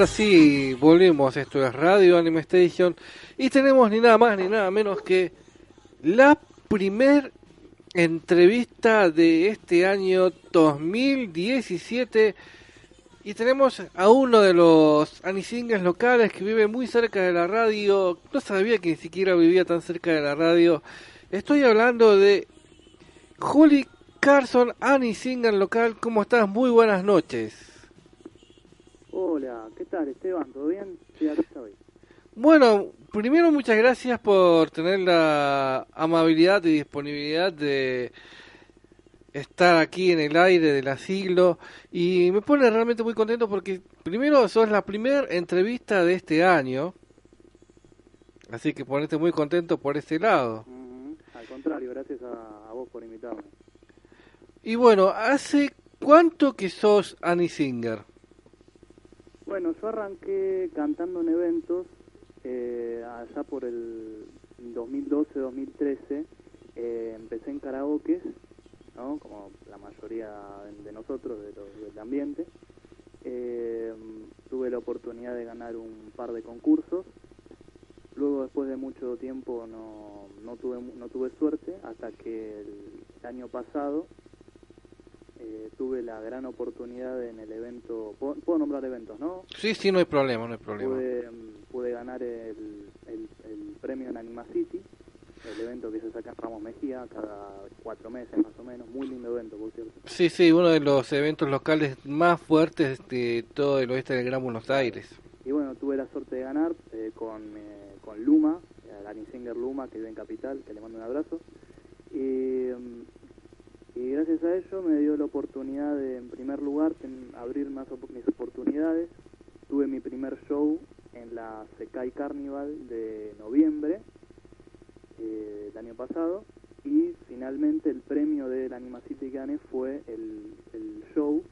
Ahora sí, volvemos. Esto es Radio Anime Station. Y tenemos ni nada más ni nada menos que la primer entrevista de este año 2017. Y tenemos a uno de los anisingers locales que vive muy cerca de la radio. No sabía que ni siquiera vivía tan cerca de la radio. Estoy hablando de Juli Carson, Anisinger local. ¿Cómo estás? Muy buenas noches. Hola, ¿qué tal Esteban? ¿Todo bien? Estoy. Bueno, primero muchas gracias por tener la amabilidad y disponibilidad de estar aquí en el aire del asilo y me pone realmente muy contento porque primero sos la primera entrevista de este año, así que ponete muy contento por este lado. Al contrario, gracias a, vos por invitarme. Y bueno, ¿hace cuánto que sos Annie Singer? Bueno, yo arranqué cantando en eventos eh, allá por el 2012-2013. Eh, empecé en karaoke, ¿no? como la mayoría de nosotros de del ambiente. Eh, tuve la oportunidad de ganar un par de concursos. Luego, después de mucho tiempo, no, no, tuve, no tuve suerte hasta que el año pasado eh, tuve la gran oportunidad en el evento, ¿puedo, nombrar eventos, no? Sí, sí, no hay problema, no hay problema. Pude, ganar el, el, premio en Anima City, el evento que se saca en Ramos Mejía cada cuatro meses más o menos, muy lindo evento, por cierto. Sí, sí, uno de los eventos locales más fuertes de todo el oeste del Gran Buenos Aires. Y bueno, tuve la suerte de ganar eh, con, eh, con Luma, la Singer Luma, que vive en Capital, que le mando un abrazo. Y y gracias a ello me dio la oportunidad de, en primer lugar, abrir más mis oportunidades. Tuve mi primer show en la Sekai Carnival de noviembre eh, del año pasado y finalmente el premio del Anima City Gane fue el, show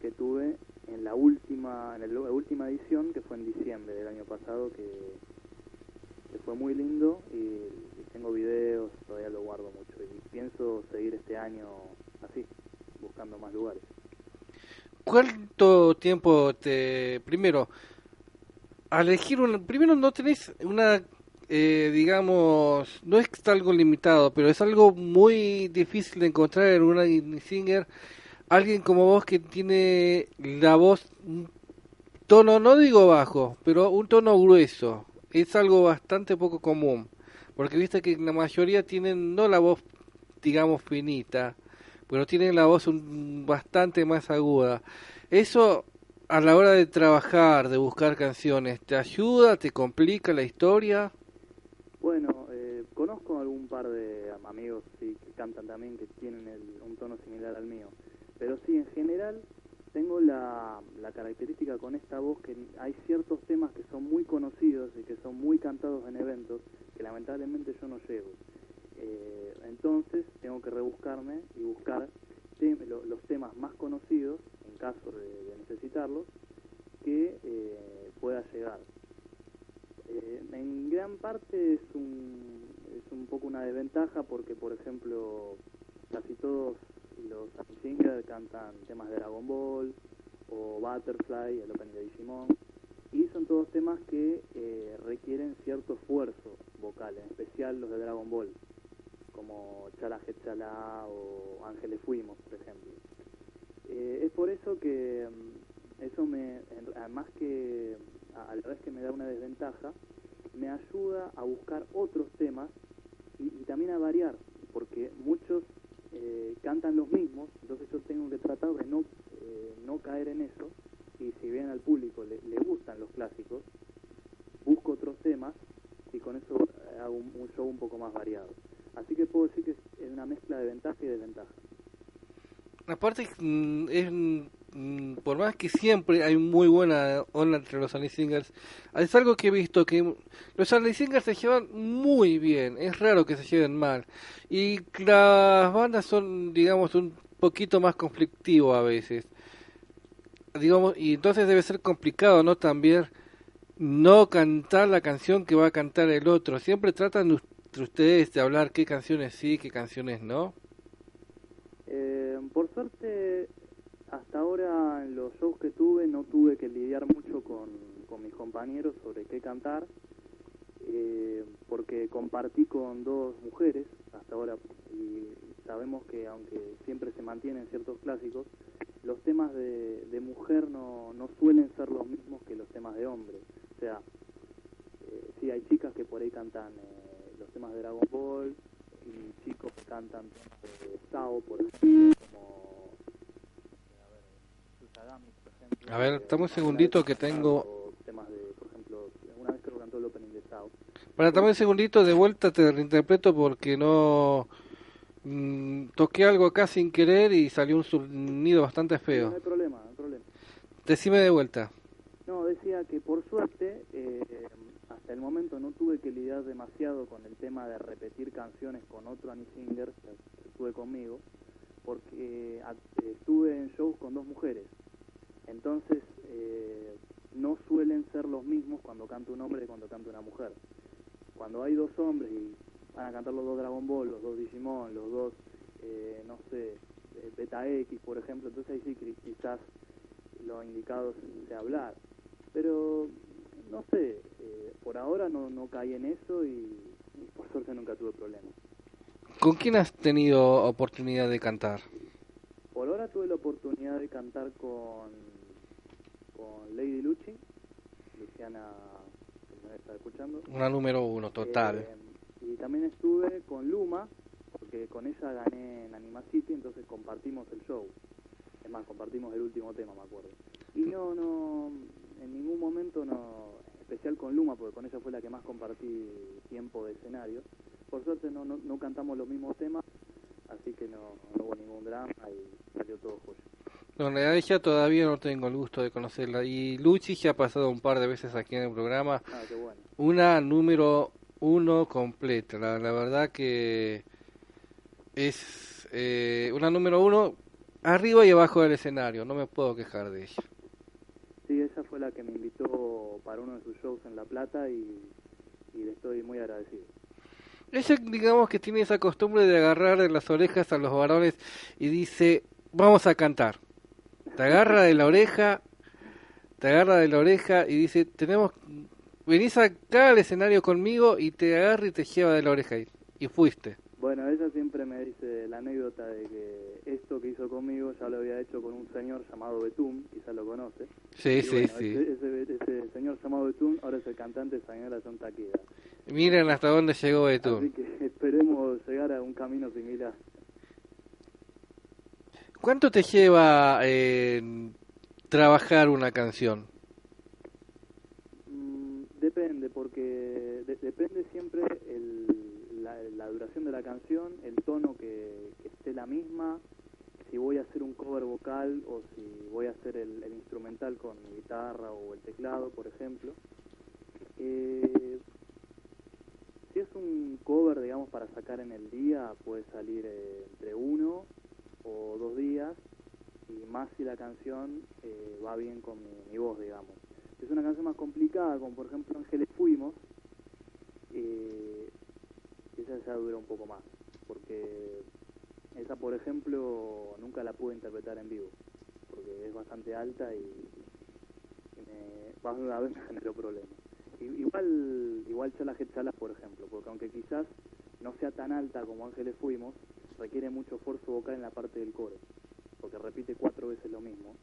que tuve en la última en la última edición que fue en diciembre del año pasado que, fue muy lindo y tengo videos todavía lo guardo mucho y pienso seguir este año así, buscando más lugares. ¿Cuánto tiempo te... Primero, al elegir un... Primero no tenés una... Eh, digamos, no es algo limitado, pero es algo muy difícil de encontrar en una singer alguien como vos que tiene la voz tono, no digo bajo, pero un tono grueso. Es algo bastante poco común. Porque viste que la mayoría tienen no la voz, digamos, finita, pero tienen la voz un, bastante más aguda. Eso a la hora de trabajar, de buscar canciones, ¿te ayuda, te complica la historia? Bueno, eh, conozco algún par de amigos sí, que cantan también que tienen un tono similar al mío, pero sí, en general tengo la, la característica con esta voz que hay ciertos temas que son muy conocidos y que son muy cantados en eventos que lamentablemente yo no llego. Eh, entonces tengo que rebuscarme y buscar los temas más conocidos, en caso de, necesitarlos, que eh, pueda llegar. Eh, en gran parte es un, es un poco una desventaja porque, por ejemplo, casi todos los singers cantan temas de Dragon Ball o Butterfly, el opening de Digimon, y son todos temas que eh, requieren cierto esfuerzo vocal, en especial los de Dragon Ball, como Chala Chala o Ángeles Fuimos, por ejemplo. Eh, es por eso que mm, eso me, además que a la vez que me da una desventaja, me ayuda a buscar otros temas y, también a variar, porque muchos eh, cantan los mismos, entonces yo tengo que tratar de no, no caer en eso y si bien al público le, gustan los clásicos, busco otros temas y con eso eh, hago un, show un poco más variado. Así que puedo decir que es una mezcla de ventaja y desventaja. Aparte, mm, es, mm, por más que siempre hay muy buena onda entre los Annie Singers, es algo que he visto que los Annie Singers se llevan muy bien, es raro que se lleven mal. Y las bandas son, digamos, un poquito más conflictivo a veces digamos, y entonces debe ser complicado, ¿no? También no cantar la canción que va a cantar el otro. Siempre tratan entre ustedes de hablar qué canciones sí, qué canciones no. Eh, por suerte, hasta ahora en los shows que tuve no tuve que lidiar mucho con, compañeros sobre qué cantar, eh, porque compartí con dos mujeres hasta ahora y sabemos que aunque siempre se mantienen ciertos clásicos, los temas de, de mujer no, no suelen ser los mismos que los temas de hombre. O sea, eh, sí hay chicas que por ahí cantan eh, los temas de Dragon Ball y chicos que cantan temas de Sao, por ejemplo, como... A ver, Susagami, por ejemplo. A ver, estamos un segundito que tengo... Temas de, por ejemplo, una vez que cantó el opening de Sao. Para dame un segundito de vuelta, te reinterpreto porque no... mm, toqué algo acá sin querer y salió un sonido bastante No feo. hay problema, no hay problema. Decime de vuelta. No, decía que por suerte, eh, hasta el momento no tuve que lidiar demasiado con el tema de repetir canciones con otro Annie Singer que estuve conmigo, porque a- estuve en shows con dos mujeres. Entonces, eh, no suelen ser los mismos cuando canta un hombre y cuando canta una mujer. Cuando hay dos hombres y van a cantar los dos Dragon Ball, los dos Digimon, los dos, eh, no sé, eh, Beta X, por ejemplo, entonces ahí sí quizás lo indicado sea hablar. Pero, no sé, eh, por ahora no, no caí en eso y, y por suerte nunca tuve problemas. ¿Con quién has tenido oportunidad de cantar? Por ahora tuve la oportunidad de cantar con, con Lady Luchi, Luciana, que me está escuchando. Una número uno, total. Eh, y también estuve con Luma, porque con ella gané en Anima City, entonces compartimos el show. Es más, compartimos el último tema, me acuerdo. Y no, no, en ningún momento no, especial con Luma, porque con ella fue la que más compartí tiempo de escenario. Por suerte no, no, no cantamos los mismos temas, así que no, no hubo ningún drama y salió todo joya. No, en realidad ella todavía no tengo el gusto de conocerla. Y Luchi ya ha pasado un par de veces aquí en el programa. Ah, qué bueno. Una número uno completa. La, la verdad que es eh, una número uno arriba y abajo del escenario. No me puedo quejar de ella. Sí, ella fue la que me invitó para uno de sus shows en La Plata y, y le estoy muy agradecido. Ella, digamos que tiene esa costumbre de agarrar de las orejas a los varones y dice, vamos a cantar. Te agarra de la oreja, te agarra de la oreja y dice, tenemos, venís acá al escenario conmigo y te agarra y te lleva de la oreja y, y fuiste. Bueno, ella siempre me dice la anécdota de que esto que hizo conmigo ya lo había hecho con un señor llamado Betum, quizás lo conoce. Sí, Y sí, bueno, sí. Ese, ese- ese señor llamado Betum ahora es el cantante de Señora John Taquida. Miren hasta dónde llegó Así Betún. que esperemos llegar a un camino similar. ¿Cuánto te lleva eh, trabajar una canción? Depende, porque de- depende siempre el- la, la duración de la canción, el tono que, esté la misma, si voy a hacer un cover vocal o si voy a hacer el, el instrumental con mi guitarra o el teclado, por ejemplo. Eh, si es un cover, digamos, para sacar en el día, puede salir eh, entre uno o dos días, y más si la canción eh, va bien con mi, mi voz, digamos. Es una canción más complicada, como por ejemplo Ángeles Fuimos, eh, esa ya dura un poco más, porque esa, por ejemplo, nunca la pude interpretar en vivo, porque es bastante alta y, y me, una vez me generó problemas. Igual, igual Chala Chala, por ejemplo, porque aunque quizás no sea tan alta como Ángeles Fuimos, requiere mucho esfuerzo vocal en la parte del coro, porque repite cuatro veces lo mismo,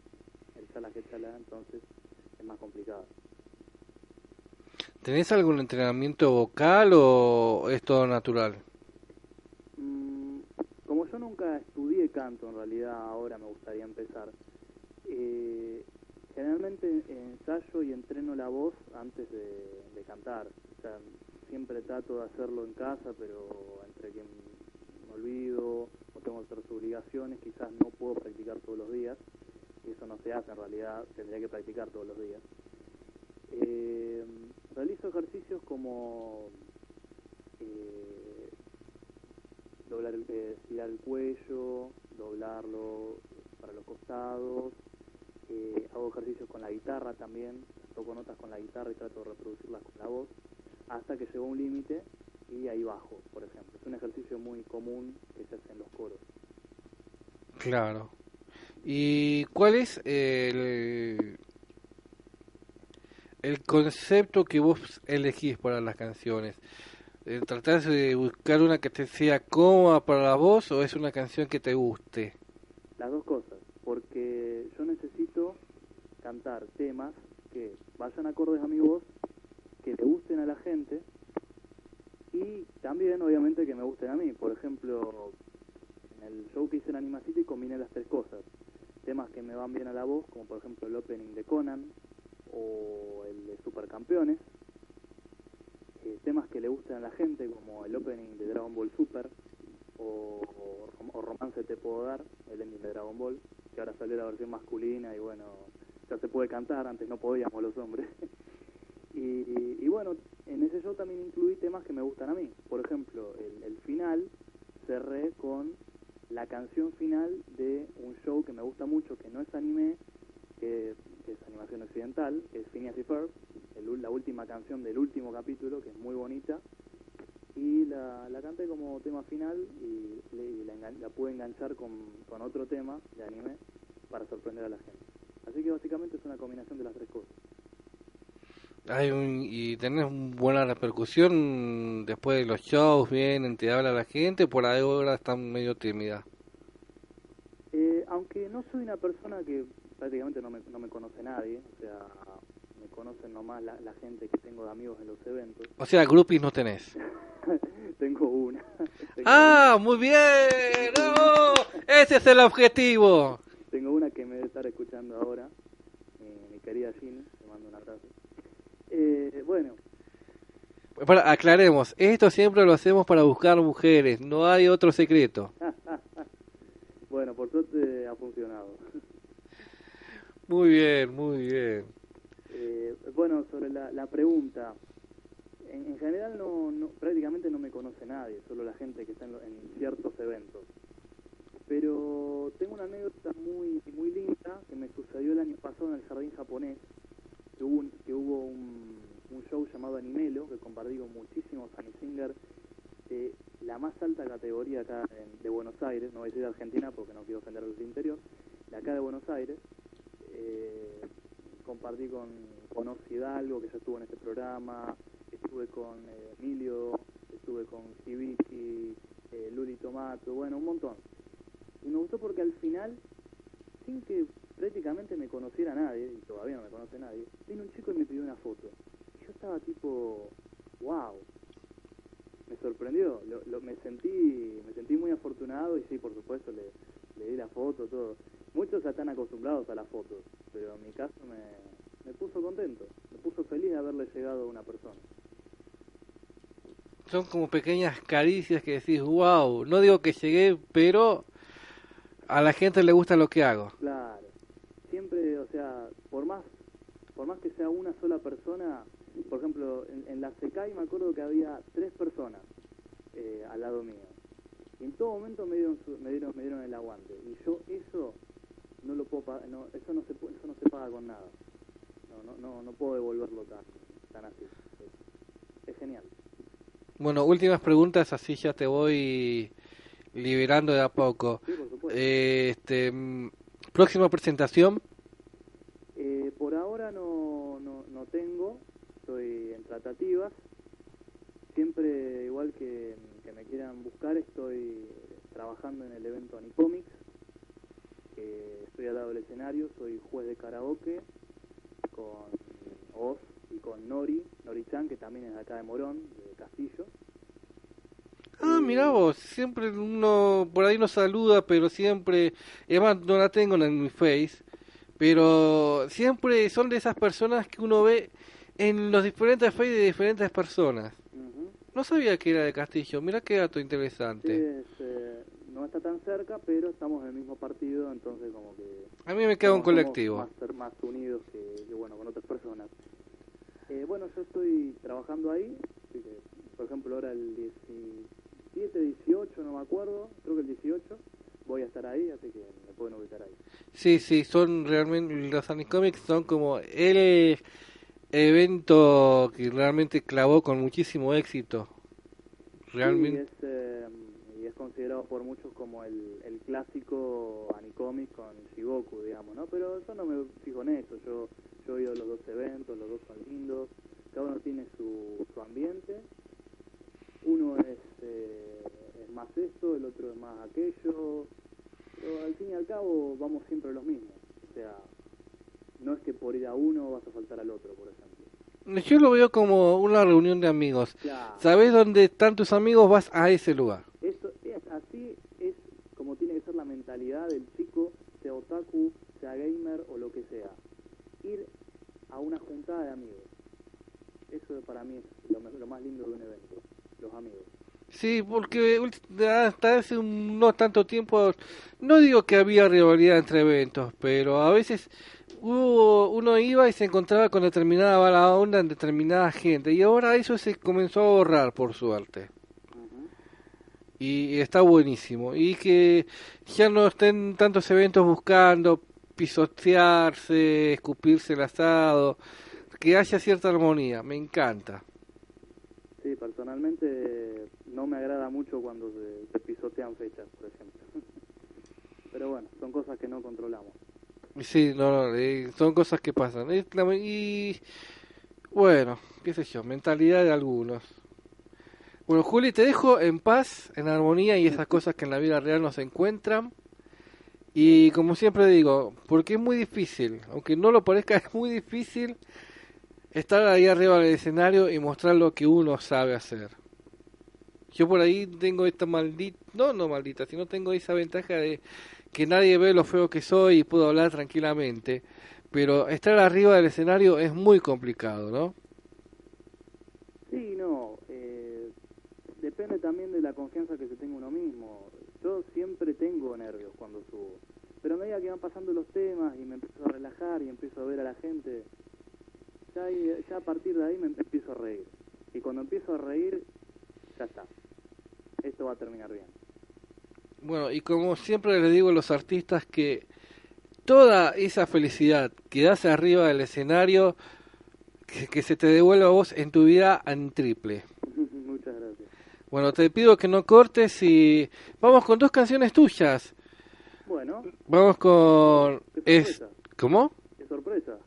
el Chala Chala, entonces es más complicado. ¿Tenés algún entrenamiento vocal o es todo natural? Mm, como yo nunca estudié canto, en realidad ahora me gustaría empezar. eh, generalmente ensayo y entreno la voz antes de, de cantar. O sea, siempre trato de hacerlo en casa, pero entre que me olvido o tengo otras obligaciones, quizás no puedo practicar todos los días. Eso no se hace en realidad, tendría que practicar todos los días. Eh, realizo ejercicios como eh, doblar eh, estirar el cuello, doblarlo para los costados, eh, hago ejercicios con la guitarra también, toco notas con la guitarra y trato de reproducirlas con la voz, hasta que llego a un límite y ahí bajo, por ejemplo. Es un ejercicio muy común que se hace en los coros. Claro. ¿Y cuál es el, concepto que vos elegís para las canciones. Eh, ¿Tratás de buscar una que te sea cómoda para vos o es una canción que te guste? Las dos cosas, porque yo necesito cantar temas que vayan acordes a mi voz, que le gusten a la gente y también obviamente que me gusten a mí. Por ejemplo, en el show que hice en Anima City combiné las tres cosas. Temas que me van bien a la voz, como por ejemplo el opening de Conan o el de Supercampeones. Eh, temas que le gusten a la gente, como el opening de Dragon Ball Super o, Romance Te Puedo Dar, el ending de Dragon Ball, que ahora salió la versión masculina y bueno, ya se puede cantar, antes no podíamos los hombres. y, y, bueno, en ese show también incluí temas que me gustan a mí. Por ejemplo, el, el final cerré con la canción final de un show que me gusta mucho, que no es anime, que, es animación occidental, es Phineas y Ferb, la última canción del último capítulo, que es muy bonita, y la, la canté como tema final y, la, la, pude enganchar con, con otro tema de anime para sorprender a la gente. Así que básicamente es una combinación de las tres cosas. Hay un, y tenés buena repercusión después de los shows, vienen, te habla la gente, por ahora están medio tímida. Eh, aunque no soy una persona que prácticamente no me, no me conoce nadie, o sea, me conocen nomás la, la gente que tengo de amigos en los eventos. O sea, groupies no tenés. tengo una. tengo ¡Ah, una. muy bien! ¡Ese es el objetivo! Tengo una que me debe estar escuchando ahora, mi, mi querida Ginny, te mando un abrazo. Eh, bueno. Para, aclaremos, esto siempre lo hacemos para buscar mujeres, no hay otro secreto. bueno, por suerte ha funcionado. Muy bien, muy bien. Eh, bueno, sobre la, la pregunta, en, en general no, no, prácticamente no me conoce nadie, solo la gente que está en, en ciertos eventos. Pero tengo una anécdota muy muy linda que me sucedió el año pasado en el jardín japonés, que hubo un, que hubo un, show llamado Animelo, que compartí con muchísimos Singer de la más alta categoría acá en, de Buenos Aires, no voy a decir de Argentina porque no quiero ofender a los interior, de acá de Buenos Aires, eh, compartí con, con Hidalgo, que ya estuvo en este programa, estuve con eh, Emilio, estuve con Hibiki, eh, Luli Tomato, bueno, un montón. Y me gustó porque al final, sin que prácticamente me conociera nadie, y todavía no me conoce nadie, vino un chico y me pidió una foto. Y yo estaba tipo, wow, me sorprendió, lo, lo, me sentí me sentí muy afortunado y sí, por supuesto, le, le di la foto, todo. Muchos ya están acostumbrados a las fotos, pero en mi caso me, me puso contento, me puso feliz de haberle llegado a una persona. Son como pequeñas caricias que decís, wow, no digo que llegué, pero a la gente le gusta lo que hago. Claro, por más, por más que sea una sola persona, por ejemplo, en, en la SECAI me acuerdo que había tres personas eh, al lado mío. Y en todo momento me dieron, su, me dieron, me dieron el aguante. Y yo eso no lo puedo pagar, no, eso no se eso no se paga con nada. No, no, no, no puedo devolverlo tan, tan así. Es, es genial. Bueno, últimas preguntas, así ya te voy liberando de a poco. Sí, por supuesto. Eh, este, próxima presentación. Eh, por ahora no, no, no tengo, estoy en tratativas. Siempre, igual que, que me quieran buscar, estoy trabajando en el evento Anicomics. Eh, estoy al lado del escenario, soy juez de karaoke con Oz y con Nori, Nori Chan, que también es de acá de Morón, de Castillo. Ah, mira vos, siempre uno por ahí nos saluda, pero siempre, además no la tengo en mi face, pero siempre son de esas personas que uno ve en los diferentes face de diferentes personas. Uh -huh. No sabía que era de Castillo, mira qué dato interesante. Sí, es, eh, no está tan cerca, pero estamos en el mismo partido, entonces como que... A mí me queda un colectivo. Más, más unidos que, que, bueno, con otras personas. Eh, bueno, yo estoy trabajando ahí, así que, por ejemplo, ahora el 17, 18, no me acuerdo, creo que el 18, voy a estar ahí, así que me pueden ubicar ahí. Sí, sí, son realmente, los Anicomics son como el evento que realmente clavó con muchísimo éxito. Realmente. Sí, es, eh, y es considerado por muchos como el, el clásico Anicomic con Shigoku, digamos, ¿no? Pero yo no me fijo en eso, yo, yo he ido a los dos eventos, los dos son lindos, cada uno tiene su, su ambiente, uno es, eh, es más esto, el otro es más aquello, pero al fin y al cabo vamos siempre los mismos, o sea, no es que por ir a uno vas a faltar al otro, por ejemplo. Yo lo veo como una reunión de amigos. Claro. ¿Sabes dónde están tus amigos? Vas a ese lugar. Eso es así, es como tiene que ser la mentalidad del chico, sea otaku, sea gamer o lo que sea. Ir a una juntada de amigos. Eso para mí es lo, más lindo de un evento, amigos. Sí, porque hasta hace un- no tanto tiempo, no digo que había rivalidad entre eventos, pero a veces hubo, uno iba y se encontraba con determinada mala onda en determinada gente, y ahora eso se comenzó a borrar, por suerte. Y está buenísimo. Y que ya no estén tantos eventos buscando pisotearse, escupirse el asado, que haya cierta armonía, me encanta. Personalmente no me agrada mucho cuando se, pisotean fechas, por ejemplo. Pero bueno, son cosas que no controlamos. Sí, no, no, son cosas que pasan. La- y bueno, qué sé yo, mentalidad de algunos. Bueno, Juli, te dejo en paz, en armonía y esas cosas que en la vida real no se encuentran. Y como siempre digo, porque es muy difícil, aunque no lo parezca, es muy difícil estar ahí arriba del escenario y mostrar lo que uno sabe hacer. Yo por ahí tengo esta maldita, no, no maldita, sino tengo esa ventaja de que nadie ve lo feo que soy y puedo hablar tranquilamente. Pero estar arriba del escenario es muy complicado, ¿no? Sí, no, eh, depende también de la confianza que se tenga uno mismo. Yo siempre tengo nervios cuando subo, pero a medida que van pasando los temas y me empiezo a relajar y empiezo a ver a la gente, ya, ahí- ya a partir de ahí me empiezo a reír. Y cuando empiezo a reír, ya está. Esto va a terminar bien. Bueno, y como siempre les digo a los artistas que toda esa felicidad que das arriba del escenario, que, que se te devuelva a vos en tu vida en triple. Muchas gracias. Bueno, te pido que no cortes y vamos con dos canciones tuyas. Bueno, Vamos con... Qué Es. ¿Cómo? qué sorpresa.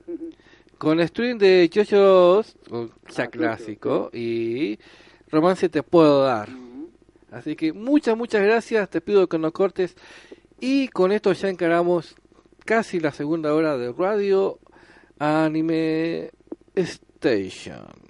Con String de Chochos, o ya Ah, clásico, y Romance Te Puedo Dar. Así que muchas, muchas gracias, te pido que no cortes. Y con esto ya encaramos casi la segunda hora de Radio Anime Station.